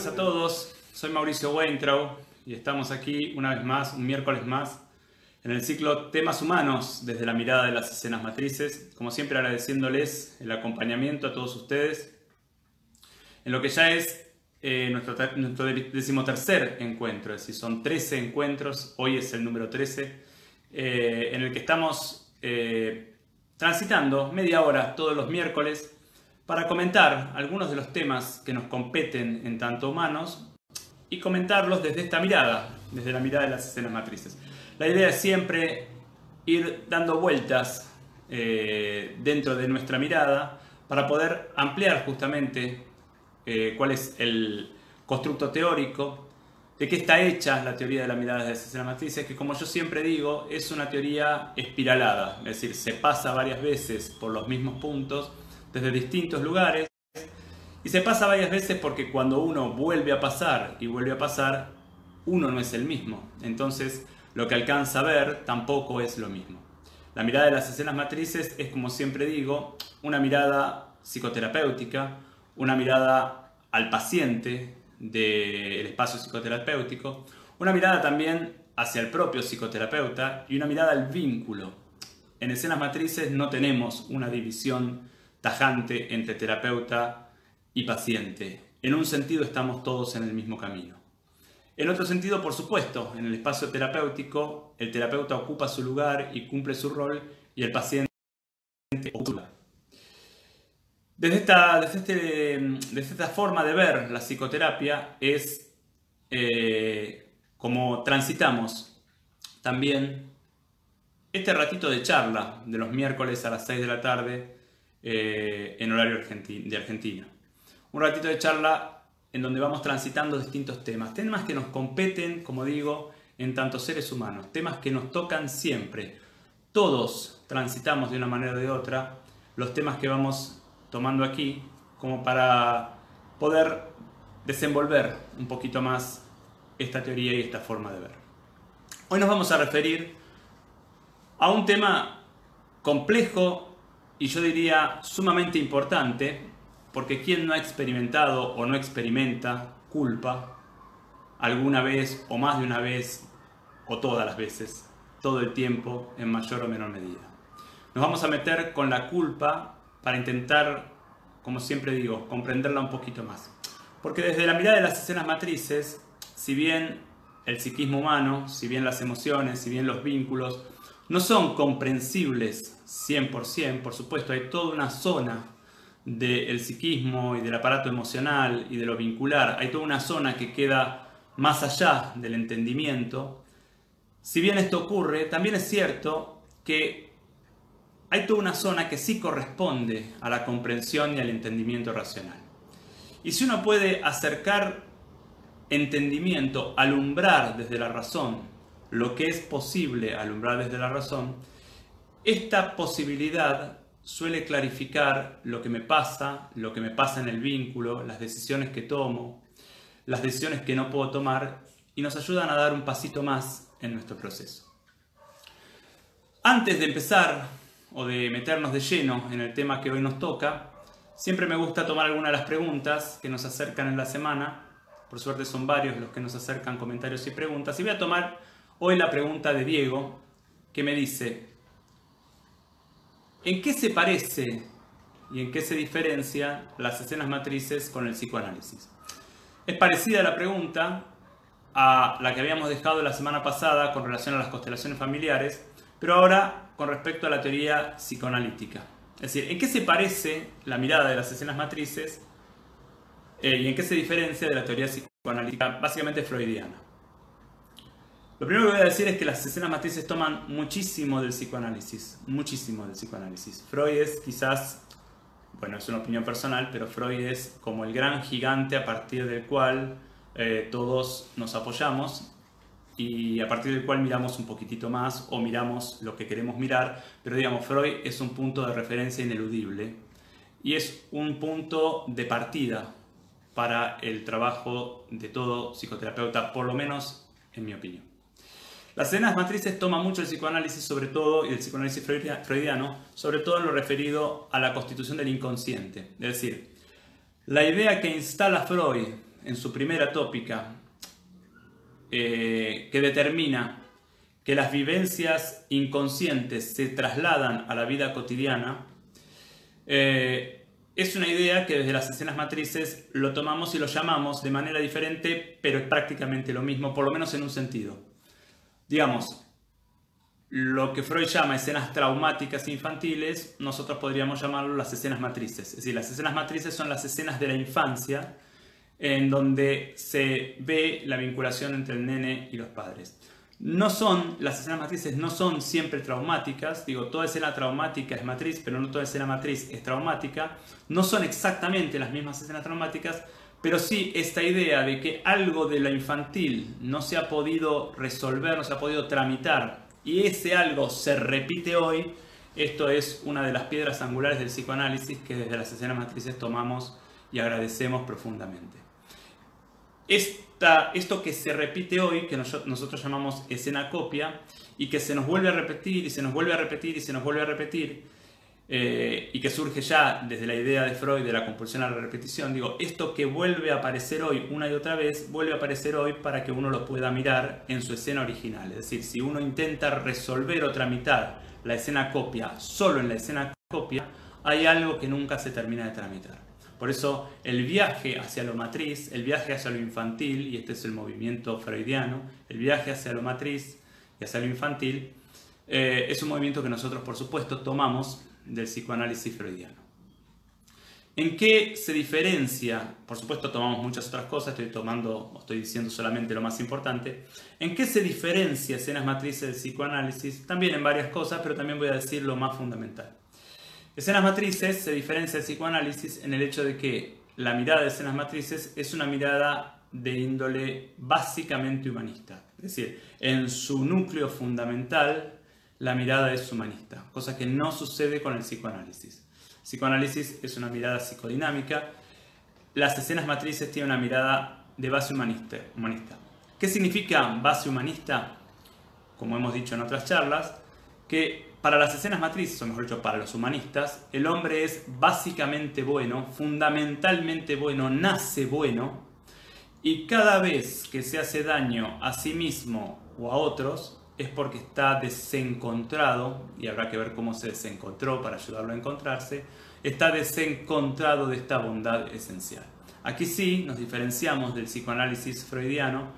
buenas a todos. Soy Mauricio Weintraub y estamos aquí una vez más, un miércoles más, en el ciclo Temas Humanos desde la mirada de las escenas matrices. Como siempre agradeciéndoles el acompañamiento a todos ustedes en lo que ya es eh, nuestro, nuestro decimotercer encuentro, es decir, son 13 encuentros, hoy es el número 13, eh, en el que estamos eh, transitando media hora todos los miércoles para comentar algunos de los temas que nos competen en tanto humanos y comentarlos desde esta mirada, desde la mirada de las escenas matrices. La idea es siempre ir dando vueltas eh, dentro de nuestra mirada para poder ampliar justamente eh, cuál es el constructo teórico, de qué está hecha la teoría de la mirada de las escenas matrices, que como yo siempre digo, es una teoría espiralada, es decir, se pasa varias veces por los mismos puntos desde distintos lugares. Y se pasa varias veces porque cuando uno vuelve a pasar y vuelve a pasar, uno no es el mismo. Entonces, lo que alcanza a ver tampoco es lo mismo. La mirada de las escenas matrices es, como siempre digo, una mirada psicoterapéutica, una mirada al paciente del espacio psicoterapéutico, una mirada también hacia el propio psicoterapeuta y una mirada al vínculo. En escenas matrices no tenemos una división tajante entre terapeuta y paciente. En un sentido estamos todos en el mismo camino. En otro sentido, por supuesto, en el espacio terapéutico, el terapeuta ocupa su lugar y cumple su rol y el paciente ocupa. Desde esta, desde, este, desde esta forma de ver la psicoterapia es eh, como transitamos también este ratito de charla de los miércoles a las 6 de la tarde eh, en horario de Argentina. Un ratito de charla en donde vamos transitando distintos temas, temas que nos competen, como digo, en tantos seres humanos, temas que nos tocan siempre. Todos transitamos de una manera o de otra los temas que vamos tomando aquí como para poder desenvolver un poquito más esta teoría y esta forma de ver. Hoy nos vamos a referir a un tema complejo y yo diría sumamente importante, porque quien no ha experimentado o no experimenta culpa alguna vez o más de una vez o todas las veces, todo el tiempo en mayor o menor medida. Nos vamos a meter con la culpa para intentar, como siempre digo, comprenderla un poquito más. Porque desde la mirada de las escenas matrices, si bien el psiquismo humano, si bien las emociones, si bien los vínculos, no son comprensibles 100%, por supuesto, hay toda una zona del psiquismo y del aparato emocional y de lo vincular, hay toda una zona que queda más allá del entendimiento. Si bien esto ocurre, también es cierto que hay toda una zona que sí corresponde a la comprensión y al entendimiento racional. Y si uno puede acercar entendimiento, alumbrar desde la razón lo que es posible alumbrar desde la razón, esta posibilidad suele clarificar lo que me pasa, lo que me pasa en el vínculo, las decisiones que tomo, las decisiones que no puedo tomar y nos ayudan a dar un pasito más en nuestro proceso. Antes de empezar o de meternos de lleno en el tema que hoy nos toca, siempre me gusta tomar algunas de las preguntas que nos acercan en la semana. Por suerte son varios los que nos acercan comentarios y preguntas. Y voy a tomar Hoy la pregunta de Diego, que me dice, ¿en qué se parece y en qué se diferencian las escenas matrices con el psicoanálisis? Es parecida la pregunta a la que habíamos dejado la semana pasada con relación a las constelaciones familiares, pero ahora con respecto a la teoría psicoanalítica. Es decir, ¿en qué se parece la mirada de las escenas matrices eh, y en qué se diferencia de la teoría psicoanalítica básicamente freudiana? Lo primero que voy a decir es que las escenas matrices toman muchísimo del psicoanálisis, muchísimo del psicoanálisis. Freud es quizás, bueno, es una opinión personal, pero Freud es como el gran gigante a partir del cual eh, todos nos apoyamos y a partir del cual miramos un poquitito más o miramos lo que queremos mirar, pero digamos, Freud es un punto de referencia ineludible y es un punto de partida para el trabajo de todo psicoterapeuta, por lo menos en mi opinión. Las escenas matrices toman mucho el psicoanálisis sobre todo, y el psicoanálisis freudiano, sobre todo en lo referido a la constitución del inconsciente. Es decir, La idea que instala Freud en su primera tópica, eh, que determina que las vivencias inconscientes se trasladan a la vida cotidiana, eh, es una idea que desde las escenas matrices lo tomamos y lo llamamos de manera diferente, pero es prácticamente lo mismo, por lo menos en un sentido. Digamos, lo que Freud llama escenas traumáticas infantiles, nosotros podríamos llamarlo las escenas matrices. Es decir, las escenas matrices son las escenas de la infancia en donde se ve la vinculación entre el nene y los padres. No son, las escenas matrices no son siempre traumáticas, digo, toda escena traumática es matriz, pero no toda escena matriz es traumática, no son exactamente las mismas escenas traumáticas, pero sí esta idea de que algo de lo infantil no se ha podido resolver, no se ha podido tramitar, y ese algo se repite hoy, esto es una de las piedras angulares del psicoanálisis que desde las escenas matrices tomamos y agradecemos profundamente. Esta, esto que se repite hoy, que nosotros llamamos escena copia, y que se nos vuelve a repetir y se nos vuelve a repetir y se nos vuelve a repetir, eh, y que surge ya desde la idea de Freud de la compulsión a la repetición, digo, esto que vuelve a aparecer hoy una y otra vez, vuelve a aparecer hoy para que uno lo pueda mirar en su escena original. Es decir, si uno intenta resolver o tramitar la escena copia solo en la escena copia, hay algo que nunca se termina de tramitar. Por eso el viaje hacia lo matriz, el viaje hacia lo infantil, y este es el movimiento freudiano, el viaje hacia lo matriz y hacia lo infantil, eh, es un movimiento que nosotros por supuesto tomamos del psicoanálisis freudiano. ¿En qué se diferencia? Por supuesto tomamos muchas otras cosas, estoy tomando, estoy diciendo solamente lo más importante. ¿En qué se diferencia escenas matrices del psicoanálisis? También en varias cosas, pero también voy a decir lo más fundamental. Escenas matrices se diferencia del psicoanálisis en el hecho de que la mirada de escenas matrices es una mirada de índole básicamente humanista. Es decir, en su núcleo fundamental la mirada es humanista, cosa que no sucede con el psicoanálisis. El psicoanálisis es una mirada psicodinámica. Las escenas matrices tienen una mirada de base humanista. humanista. ¿Qué significa base humanista? Como hemos dicho en otras charlas, que para las escenas matrices, o mejor dicho, para los humanistas, el hombre es básicamente bueno, fundamentalmente bueno, nace bueno, y cada vez que se hace daño a sí mismo o a otros, es porque está desencontrado, y habrá que ver cómo se desencontró para ayudarlo a encontrarse, está desencontrado de esta bondad esencial. Aquí sí nos diferenciamos del psicoanálisis freudiano,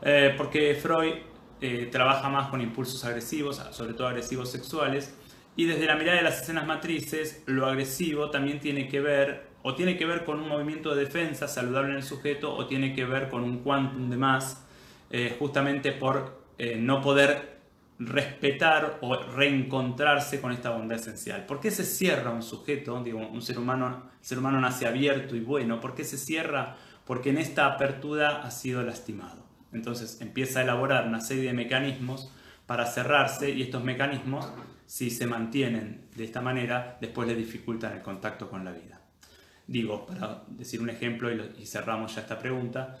eh, porque Freud eh, trabaja más con impulsos agresivos, sobre todo agresivos sexuales, y desde la mirada de las escenas matrices, lo agresivo también tiene que ver, o tiene que ver con un movimiento de defensa saludable en el sujeto, o tiene que ver con un quantum de más, eh, justamente por eh, no poder respetar o reencontrarse con esta bondad esencial. ¿Por qué se cierra un sujeto, digo, un ser humano, ser humano nace abierto y bueno? ¿Por qué se cierra? Porque en esta apertura ha sido lastimado. Entonces empieza a elaborar una serie de mecanismos para cerrarse y estos mecanismos, si se mantienen de esta manera, después le dificultan el contacto con la vida. Digo, para decir un ejemplo y, cerramos ya esta pregunta,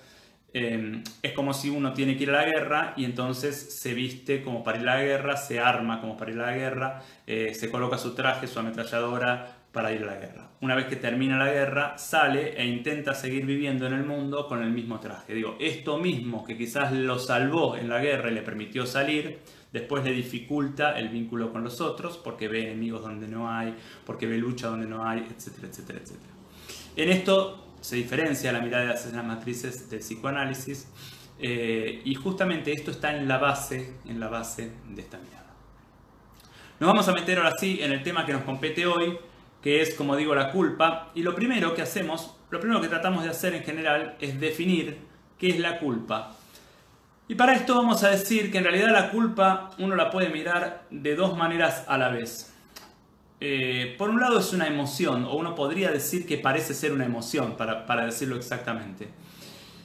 em, es como si uno tiene que ir a la guerra y entonces se viste como para ir a la guerra, se arma como para ir a la guerra, eh, se coloca su traje, su ametralladora, para ir a la guerra. Una vez que termina la guerra, sale e intenta seguir viviendo en el mundo con el mismo traje. Digo, esto mismo que quizás lo salvó en la guerra y le permitió salir, después le dificulta el vínculo con los otros porque ve enemigos donde no hay, porque ve lucha donde no hay, etcétera, etcétera, etcétera. En esto se diferencia la mirada de las matrices del psicoanálisis eh, y justamente esto está en la base, en la base de esta mirada. Nos vamos a meter ahora sí en el tema que nos compete hoy, que es, como digo, la culpa. Y lo primero que hacemos, lo primero que tratamos de hacer en general es definir qué es la culpa. Y para esto vamos a decir que en realidad la culpa uno la puede mirar de dos maneras a la vez. Eh, por un lado es una emoción, o uno podría decir que parece ser una emoción, para, decirlo exactamente.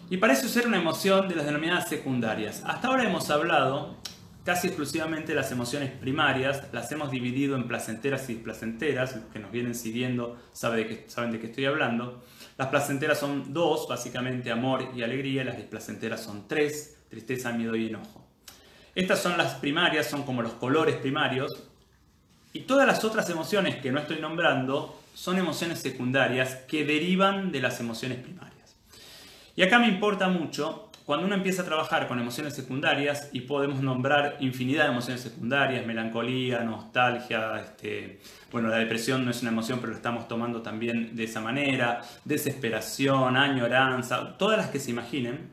Y parece ser una emoción de las denominadas secundarias. Hasta ahora hemos hablado casi exclusivamente las emociones primarias, las hemos dividido en placenteras y displacenteras, los que nos vienen siguiendo saben de, qué, saben de qué estoy hablando. Las placenteras son dos, básicamente amor y alegría, las displacenteras son tres, tristeza, miedo y enojo. Estas son las primarias, son como los colores primarios, y todas las otras emociones que no estoy nombrando son emociones secundarias que derivan de las emociones primarias. Y acá me importa mucho cuando uno empieza a trabajar con emociones secundarias y podemos nombrar infinidad de emociones secundarias, melancolía, nostalgia, este, bueno, la depresión no es una emoción, pero lo estamos tomando también de esa manera, desesperación, añoranza, todas las que se imaginen.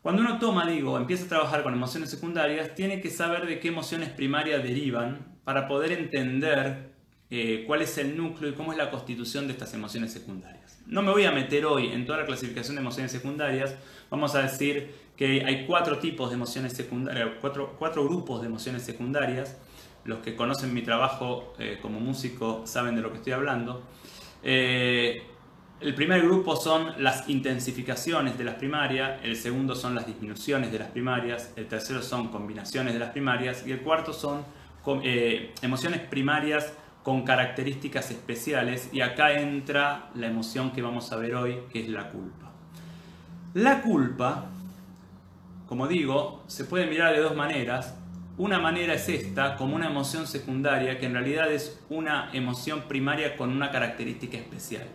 Cuando uno toma, digo, empieza a trabajar con emociones secundarias, tiene que saber de qué emociones primarias derivan para poder entender eh, cuál es el núcleo y cómo es la constitución de estas emociones secundarias. No me voy a meter hoy en toda la clasificación de emociones secundarias, vamos a decir que hay cuatro tipos de emociones secundarias, cuatro, cuatro grupos de emociones secundarias. Los que conocen mi trabajo eh, como músico saben de lo que estoy hablando. Eh, el primer grupo son las intensificaciones de las primarias, el segundo son las disminuciones de las primarias, el tercero son combinaciones de las primarias y el cuarto son emociones primarias con características especiales y acá entra la emoción que vamos a ver hoy, que es la culpa. La culpa, como digo, se puede mirar de dos maneras. Una manera es esta, como una emoción secundaria, que en realidad es una emoción primaria con una característica especial.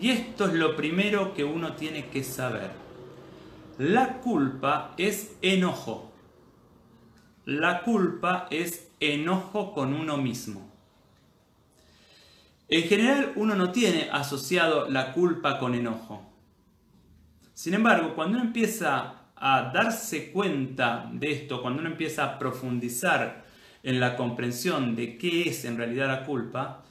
Y esto es lo primero que uno tiene que saber. La culpa es enojo. La culpa es enojo con uno mismo. En general uno no tiene asociado la culpa con enojo. Sin embargo, cuando uno empieza a darse cuenta de esto, cuando uno empieza a profundizar en la comprensión de qué es en realidad la culpa,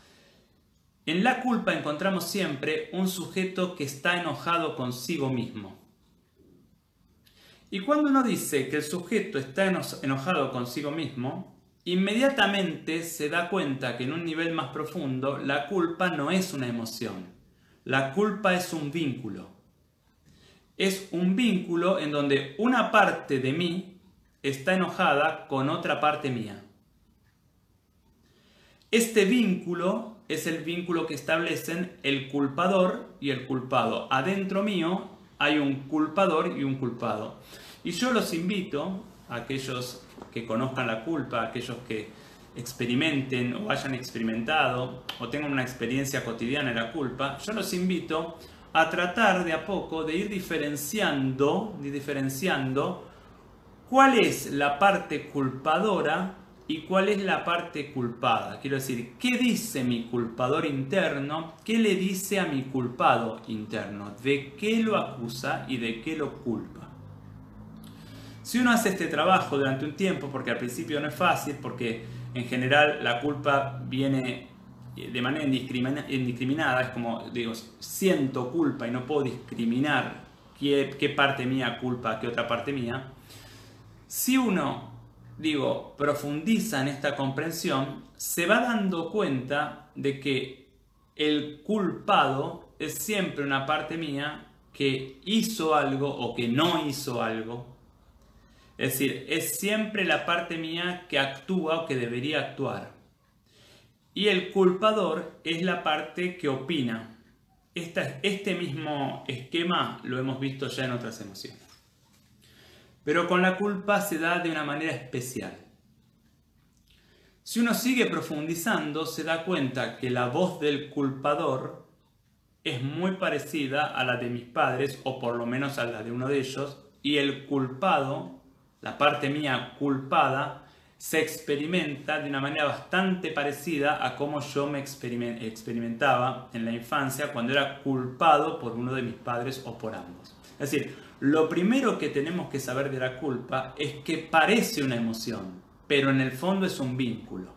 en la culpa encontramos siempre un sujeto que está enojado consigo mismo. Y cuando uno dice que el sujeto está enojado consigo mismo, inmediatamente se da cuenta que en un nivel más profundo la culpa no es una emoción, la culpa es un vínculo. Es un vínculo en donde una parte de mí está enojada con otra parte mía. Este vínculo es el vínculo que establecen el culpador y el culpado. Adentro mío hay un culpador y un culpado. Y yo los invito aquellos que conozcan la culpa, aquellos que experimenten o hayan experimentado o tengan una experiencia cotidiana de la culpa, yo los invito a tratar de a poco de ir diferenciando, diferenciando cuál es la parte culpadora y cuál es la parte culpada. Quiero decir, ¿qué dice mi culpador interno? ¿Qué le dice a mi culpado interno? ¿De qué lo acusa y de qué lo culpa? Si uno hace este trabajo durante un tiempo, porque al principio no es fácil, porque en general la culpa viene de manera indiscriminada, es como, digo, siento culpa y no puedo discriminar qué, parte mía culpa, qué otra parte mía. Si uno, digo, profundiza en esta comprensión, se va dando cuenta de que el culpado es siempre una parte mía que hizo algo o que no hizo algo es decir, es siempre la parte mía que actúa o que debería actuar. Y el culpador es la parte que opina. este mismo esquema lo hemos visto ya en otras emociones. Pero con la culpa se da de una manera especial. Si uno sigue profundizando, se da cuenta que la voz del culpador es muy parecida a la de mis padres, o por lo menos a la de uno de ellos, y el culpado la parte mía culpada, se experimenta de una manera bastante parecida a cómo yo me experimentaba en la infancia cuando era culpado por uno de mis padres o por ambos. Es decir, lo primero que tenemos que saber de la culpa es que parece una emoción, pero en el fondo es un vínculo.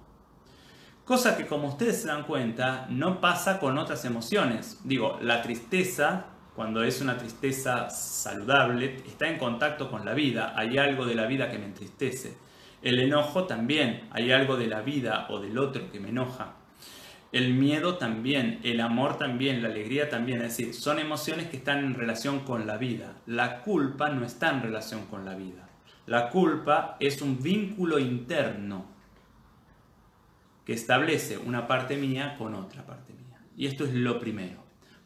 Cosa que como ustedes se dan cuenta no pasa con otras emociones. Digo, la tristeza cuando es una tristeza saludable, está en contacto con la vida, hay algo de la vida que me entristece. El enojo también, hay algo de la vida o del otro que me enoja. El miedo también, el amor también, la alegría también, es decir, son emociones que están en relación con la vida. La culpa no está en relación con la vida. La culpa es un vínculo interno que establece una parte mía con otra parte mía. Y esto es lo primero.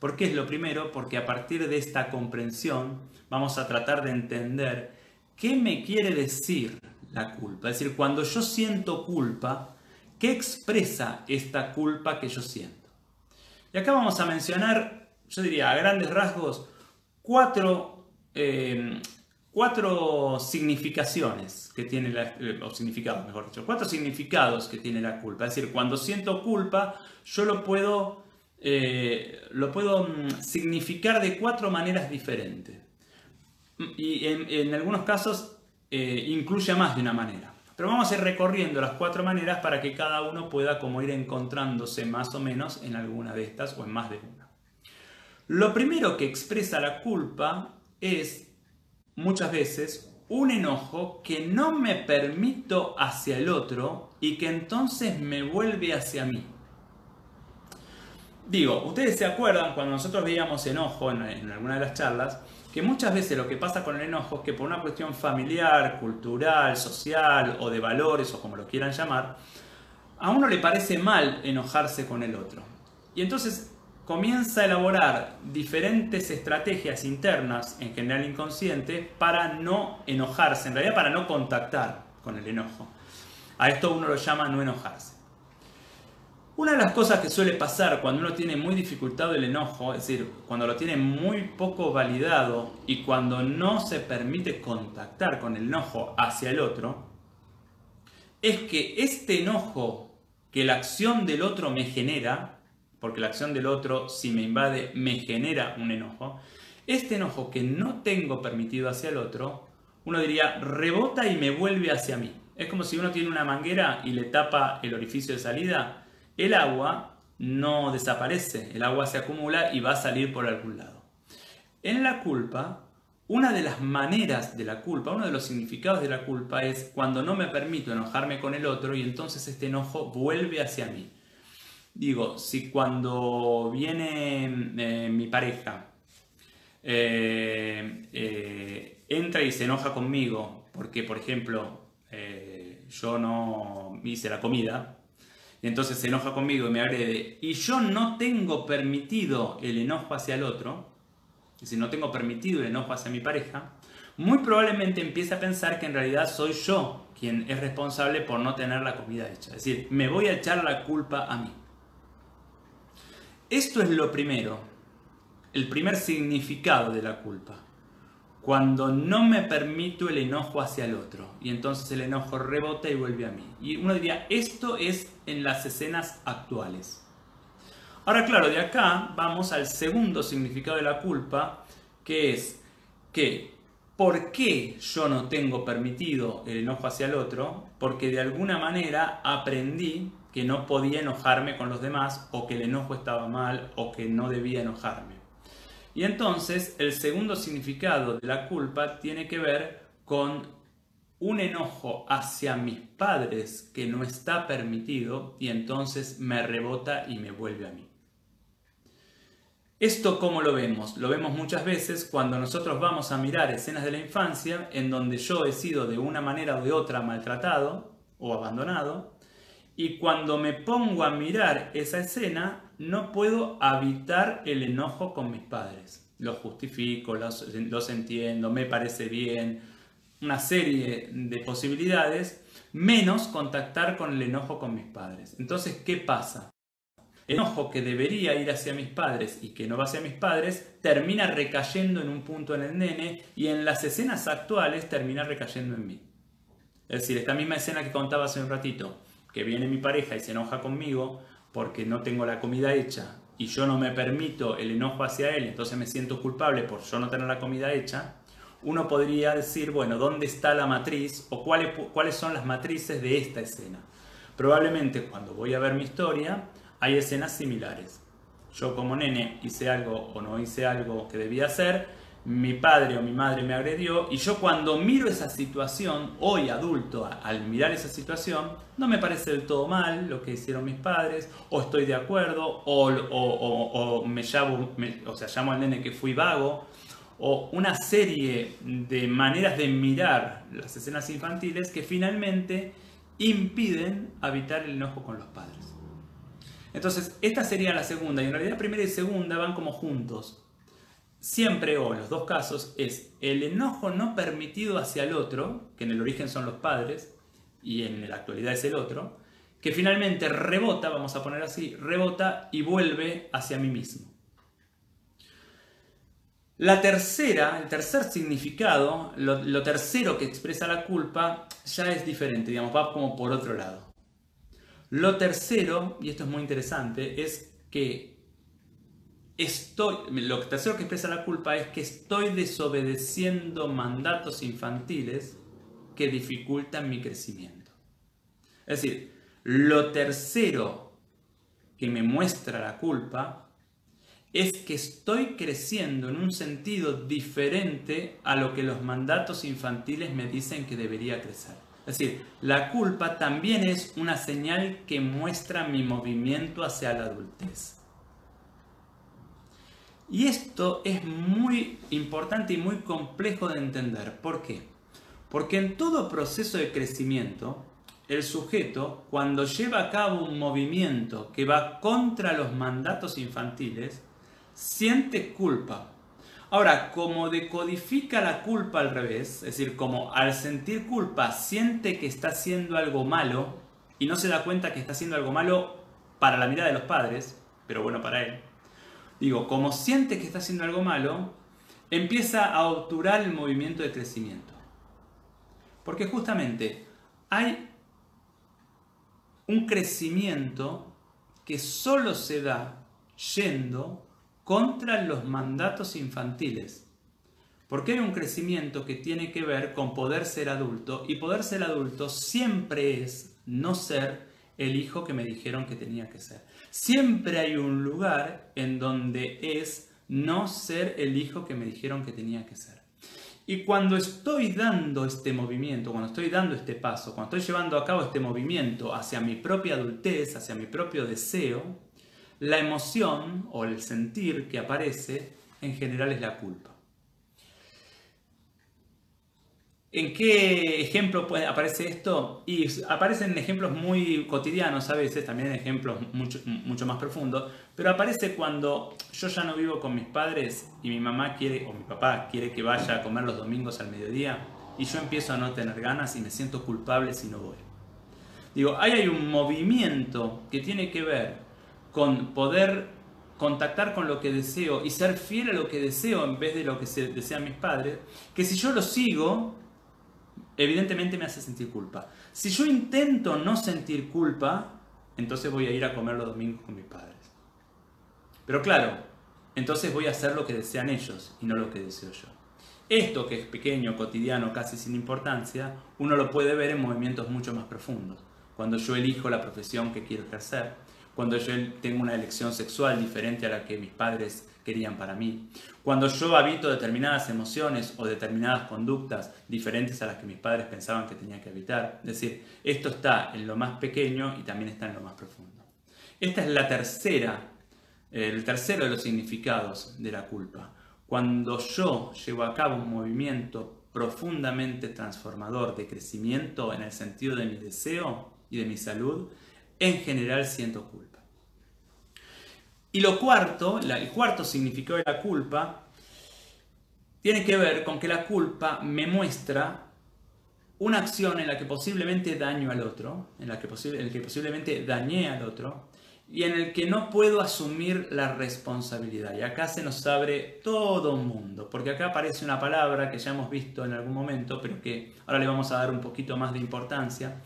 ¿Por qué es lo primero? Porque a partir de esta comprensión vamos a tratar de entender qué me quiere decir la culpa. Es decir, cuando yo siento culpa, ¿qué expresa esta culpa que yo siento? Y acá vamos a mencionar, yo diría a grandes rasgos, cuatro, eh, cuatro significaciones que tiene la, eh, o significados, mejor dicho, cuatro significados que tiene la culpa. Es decir, cuando siento culpa, yo lo puedo, eh, lo puedo mm, significar de cuatro maneras diferentes. Y en, algunos casos eh, incluye más de una manera. Pero vamos a ir recorriendo las cuatro maneras para que cada uno pueda como ir encontrándose más o menos en alguna de estas o en más de una. Lo primero que expresa la culpa es muchas veces un enojo que no me permito hacia el otro y que entonces me vuelve hacia mí. Digo, ustedes se acuerdan cuando nosotros veíamos enojo en, alguna de las charlas, que muchas veces lo que pasa con el enojo es que por una cuestión familiar, cultural, social o de valores o como lo quieran llamar, a uno le parece mal enojarse con el otro. Y entonces comienza a elaborar diferentes estrategias internas, en general inconsciente, para no enojarse, en realidad para no contactar con el enojo. A esto uno lo llama no enojarse. Una de las cosas que suele pasar cuando uno tiene muy dificultado el enojo, es decir, cuando lo tiene muy poco validado y cuando no se permite contactar con el enojo hacia el otro, es que este enojo que la acción del otro me genera, porque la acción del otro, si me invade, me genera un enojo, este enojo que no tengo permitido hacia el otro, uno diría, rebota y me vuelve hacia mí. Es como si uno tiene una manguera y le tapa el orificio de salida, el agua no desaparece, el agua se acumula y va a salir por algún lado. En la culpa, una de las maneras de la culpa, uno de los significados de la culpa es cuando no me permito enojarme con el otro y entonces este enojo vuelve hacia mí. Digo, si cuando viene eh, mi pareja eh, eh, entra y se enoja conmigo porque, por ejemplo, yo no hice la comida, entonces se enoja conmigo y me agrede, y yo no tengo permitido el enojo hacia el otro, si no tengo permitido el enojo hacia mi pareja, muy probablemente empiece a pensar que en realidad soy yo quien es responsable por no tener la comida hecha. Es decir, me voy a echar la culpa a mí. Esto es lo primero, el primer significado de la culpa. Cuando no me permito el enojo hacia el otro y entonces el enojo rebota y vuelve a mí. Y uno diría, esto es en las escenas actuales. Ahora claro, de acá vamos al segundo significado de la culpa, que es que ¿por qué yo no tengo permitido el enojo hacia el otro? Porque de alguna manera aprendí que no podía enojarme con los demás o que el enojo estaba mal o que no debía enojarme. Y entonces el segundo significado de la culpa tiene que ver con un enojo hacia mis padres que no está permitido y entonces me rebota y me vuelve a mí. Esto cómo lo vemos? Lo vemos muchas veces cuando nosotros vamos a mirar escenas de la infancia en donde yo he sido de una manera o de otra maltratado o abandonado y cuando me pongo a mirar esa escena, no puedo evitar el enojo con mis padres. Los justifico, los, los entiendo, me parece bien, una serie de posibilidades, menos contactar con el enojo con mis padres. Entonces, ¿qué pasa? El enojo que debería ir hacia mis padres y que no va hacia mis padres termina recayendo en un punto en el nene y en las escenas actuales termina recayendo en mí. Es decir, esta misma escena que contaba hace un ratito, que viene mi pareja y se enoja conmigo porque no tengo la comida hecha y yo no me permito el enojo hacia él, entonces me siento culpable por yo no tener la comida hecha, uno podría decir, bueno, ¿dónde está la matriz o cuáles, cuáles son las matrices de esta escena? Probablemente cuando voy a ver mi historia hay escenas similares. Yo como nene hice algo o no hice algo que debía hacer, mi padre o mi madre me agredió y yo cuando miro esa situación, hoy adulto, al mirar esa situación, no me parece del todo mal lo que hicieron mis padres, o estoy de acuerdo, o, me llamo, o sea, llamo al nene que fui vago, o una serie de maneras de mirar las escenas infantiles que finalmente impiden evitar el enojo con los padres. Entonces, esta sería la segunda, y en realidad primera y segunda van como juntos siempre o en los dos casos es el enojo no permitido hacia el otro, que en el origen son los padres y en la actualidad es el otro, que finalmente rebota, vamos a poner así, rebota y vuelve hacia mí mismo. La tercera, el tercer significado, lo, tercero que expresa la culpa, ya es diferente, digamos, va como por otro lado. Lo tercero, y esto es muy interesante, es que estoy, lo tercero que expresa la culpa es que estoy desobedeciendo mandatos infantiles que dificultan mi crecimiento. Es decir, lo tercero que me muestra la culpa es que estoy creciendo en un sentido diferente a lo que los mandatos infantiles me dicen que debería crecer. Es decir, la culpa también es una señal que muestra mi movimiento hacia la adultez. Y esto es muy importante y muy complejo de entender. ¿Por qué? Porque en todo proceso de crecimiento, el sujeto, cuando lleva a cabo un movimiento que va contra los mandatos infantiles, siente culpa. Ahora, como decodifica la culpa al revés, es decir, como al sentir culpa siente que está haciendo algo malo y no se da cuenta que está haciendo algo malo para la mirada de los padres, pero bueno para él. Digo, como siente que está haciendo algo malo, empieza a obturar el movimiento de crecimiento. Porque justamente hay un crecimiento que solo se da yendo contra los mandatos infantiles. Porque hay un crecimiento que tiene que ver con poder ser adulto y poder ser adulto siempre es no ser el hijo que me dijeron que tenía que ser. Siempre hay un lugar en donde es no ser el hijo que me dijeron que tenía que ser. Y cuando estoy dando este movimiento, cuando estoy dando este paso, cuando estoy llevando a cabo este movimiento hacia mi propia adultez, hacia mi propio deseo, la emoción o el sentir que aparece en general es la culpa. ¿En qué ejemplo aparece esto? Y aparecen ejemplos muy cotidianos a veces, también ejemplos mucho, mucho, más profundos, pero aparece cuando yo ya no vivo con mis padres y mi mamá quiere, o mi papá quiere que vaya a comer los domingos al mediodía y yo empiezo a no tener ganas y me siento culpable si no voy. Digo, ahí hay un movimiento que tiene que ver con poder contactar con lo que deseo y ser fiel a lo que deseo en vez de lo que se desean mis padres, que si yo lo sigo, evidentemente me hace sentir culpa. Si yo intento no sentir culpa, entonces voy a ir a comer los domingos con mis padres. Pero claro, entonces voy a hacer lo que desean ellos y no lo que deseo yo. Esto que es pequeño, cotidiano, casi sin importancia, uno lo puede ver en movimientos mucho más profundos. Cuando yo elijo la profesión que quiero ejercer, cuando yo tengo una elección sexual diferente a la que mis padres querían para mí, cuando yo habito determinadas emociones o determinadas conductas diferentes a las que mis padres pensaban que tenía que habitar. Es decir, esto está en lo más pequeño y también está en lo más profundo. Esta es la tercera, el tercero de los significados de la culpa. Cuando yo llevo a cabo un movimiento profundamente transformador de crecimiento en el sentido de mi deseo y de mi salud, en general siento culpa. Y lo cuarto, el cuarto significado de la culpa, tiene que ver con que la culpa me muestra una acción en la que posiblemente daño al otro, en la que, en que posiblemente dañé al otro, y en el que no puedo asumir la responsabilidad. Y acá se nos abre todo un mundo, porque acá aparece una palabra que ya hemos visto en algún momento, pero que ahora le vamos a dar un poquito más de importancia,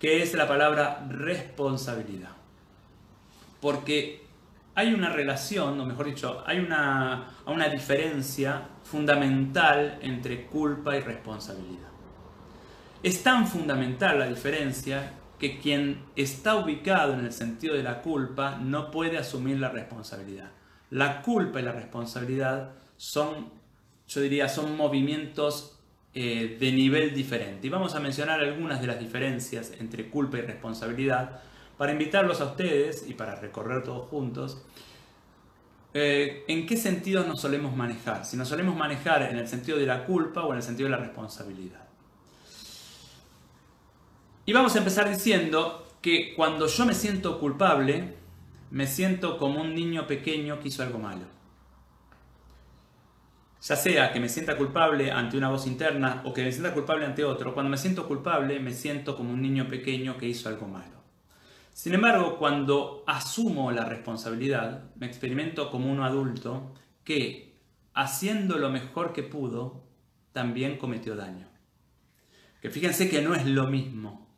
que es la palabra responsabilidad. Porque hay una relación, o mejor dicho, hay una, una diferencia fundamental entre culpa y responsabilidad. Es tan fundamental la diferencia que quien está ubicado en el sentido de la culpa no puede asumir la responsabilidad. La culpa y la responsabilidad son, yo diría, son movimientos eh, de nivel diferente. Y vamos a mencionar algunas de las diferencias entre culpa y responsabilidad para invitarlos a ustedes y para recorrer todos juntos. Eh, ¿En qué sentido nos solemos manejar? Si nos solemos manejar en el sentido de la culpa o en el sentido de la responsabilidad. Y vamos a empezar diciendo que cuando yo me siento culpable, me siento como un niño pequeño que hizo algo malo ya sea que me sienta culpable ante una voz interna o que me sienta culpable ante otro, cuando me siento culpable me siento como un niño pequeño que hizo algo malo. Sin embargo, cuando asumo la responsabilidad, me experimento como un adulto que, haciendo lo mejor que pudo, también cometió daño. Que fíjense que no es lo mismo.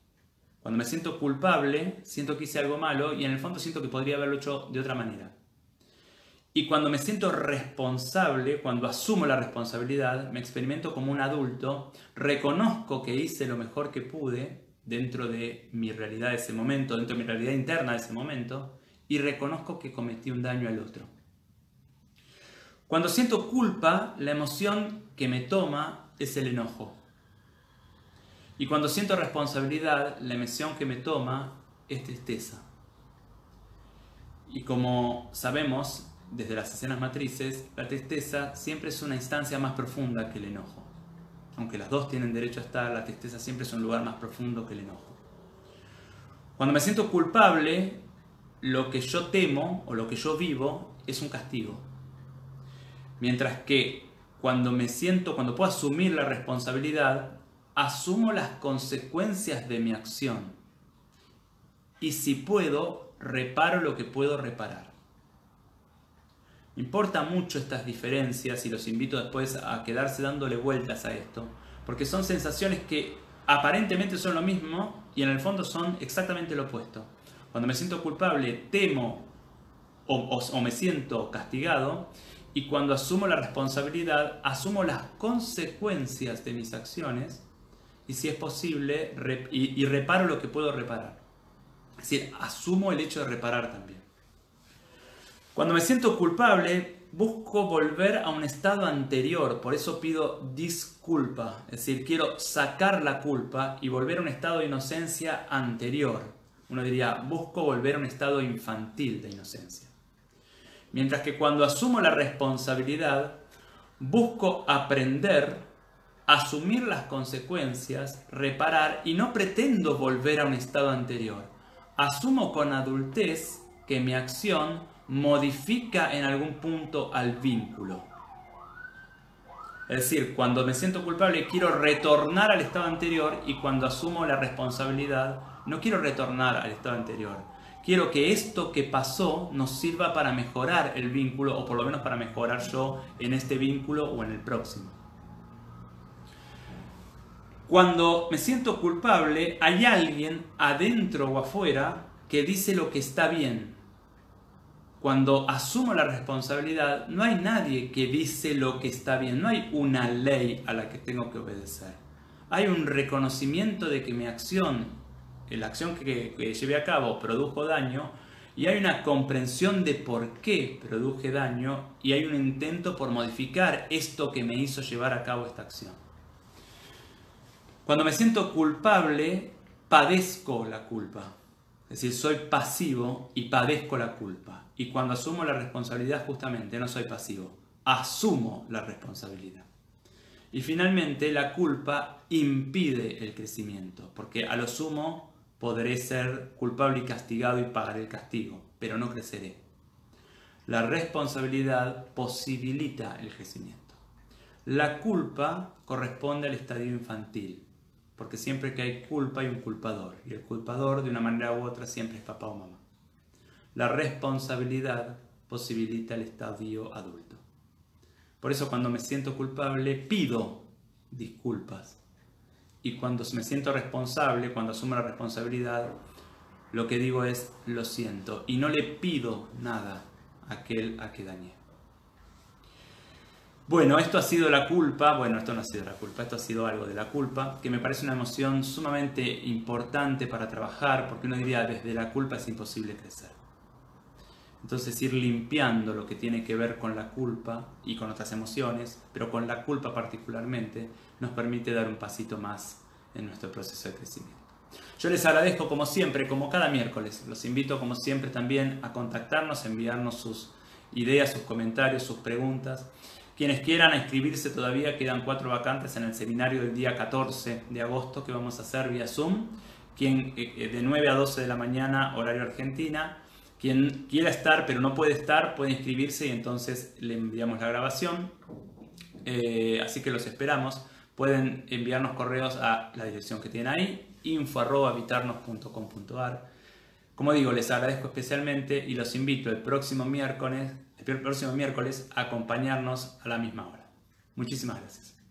Cuando me siento culpable, siento que hice algo malo y en el fondo siento que podría haberlo hecho de otra manera. Y cuando me siento responsable, cuando asumo la responsabilidad, me experimento como un adulto, reconozco que hice lo mejor que pude dentro de mi realidad de ese momento, dentro de mi realidad interna de ese momento, y reconozco que cometí un daño al otro. Cuando siento culpa, la emoción que me toma es el enojo. Y cuando siento responsabilidad, la emoción que me toma es tristeza. Y como sabemos, desde las escenas matrices, la tristeza siempre es una instancia más profunda que el enojo. Aunque las dos tienen derecho a estar, la tristeza siempre es un lugar más profundo que el enojo. Cuando me siento culpable, lo que yo temo o lo que yo vivo es un castigo. Mientras que cuando me siento, cuando puedo asumir la responsabilidad, asumo las consecuencias de mi acción. Y si puedo, reparo lo que puedo reparar. Importa mucho estas diferencias y los invito después a quedarse dándole vueltas a esto, porque son sensaciones que aparentemente son lo mismo y en el fondo son exactamente lo opuesto. Cuando me siento culpable, temo o, me siento castigado y cuando asumo la responsabilidad, asumo las consecuencias de mis acciones y si es posible, y reparo lo que puedo reparar. Es decir, asumo el hecho de reparar también. Cuando me siento culpable, busco volver a un estado anterior, por eso pido disculpa, es decir, quiero sacar la culpa y volver a un estado de inocencia anterior. Uno diría, busco volver a un estado infantil de inocencia. Mientras que cuando asumo la responsabilidad, busco aprender, asumir las consecuencias, reparar y no pretendo volver a un estado anterior. Asumo con adultez que mi acción modifica en algún punto al vínculo. Es decir, cuando me siento culpable quiero retornar al estado anterior y cuando asumo la responsabilidad no quiero retornar al estado anterior. Quiero que esto que pasó nos sirva para mejorar el vínculo o por lo menos para mejorar yo en este vínculo o en el próximo. Cuando me siento culpable hay alguien adentro o afuera que dice lo que está bien, cuando asumo la responsabilidad, no hay nadie que dice lo que está bien, no hay una ley a la que tengo que obedecer. Hay un reconocimiento de que mi acción, la acción que, llevé a cabo produjo daño, y hay una comprensión de por qué produje daño, y hay un intento por modificar esto que me hizo llevar a cabo esta acción. Cuando me siento culpable, padezco la culpa. Es decir, soy pasivo y padezco la culpa. Y cuando asumo la responsabilidad, justamente no soy pasivo, asumo la responsabilidad. Y finalmente, la culpa impide el crecimiento, porque a lo sumo podré ser culpable y castigado y pagar el castigo, pero no creceré. La responsabilidad posibilita el crecimiento. La culpa corresponde al estadio infantil, porque siempre que hay culpa hay un culpador, y el culpador de una manera u otra siempre es papá o mamá. La responsabilidad posibilita el estadio adulto. Por eso cuando me siento culpable pido disculpas. Y cuando me siento responsable, cuando asumo la responsabilidad, lo que digo es lo siento y no le pido nada a aquel a que dañé. Bueno, esto ha sido la culpa, bueno, esto no ha sido la culpa, esto ha sido algo de la culpa, que me parece una emoción sumamente importante para trabajar, porque uno diría, desde la culpa es imposible crecer. Entonces ir limpiando lo que tiene que ver con la culpa y con otras emociones, pero con la culpa particularmente, nos permite dar un pasito más en nuestro proceso de crecimiento. Yo les agradezco como siempre, como cada miércoles, los invito como siempre también a contactarnos, enviarnos sus ideas, sus comentarios, sus preguntas. Quienes quieran inscribirse todavía quedan cuatro vacantes en el seminario del día 14 de agosto que vamos a hacer vía Zoom. Quien, eh, eh, de 9 a 12 de la mañana, horario Argentina. Quien quiera estar pero no puede estar, puede inscribirse y entonces le enviamos la grabación. Eh, así que los esperamos. Pueden enviarnos correos a la dirección que tienen ahí, info.habitarnos.com.ar Como digo, les agradezco especialmente y los invito el próximo miércoles, el próximo miércoles acompañarnos a la misma hora. Muchísimas gracias.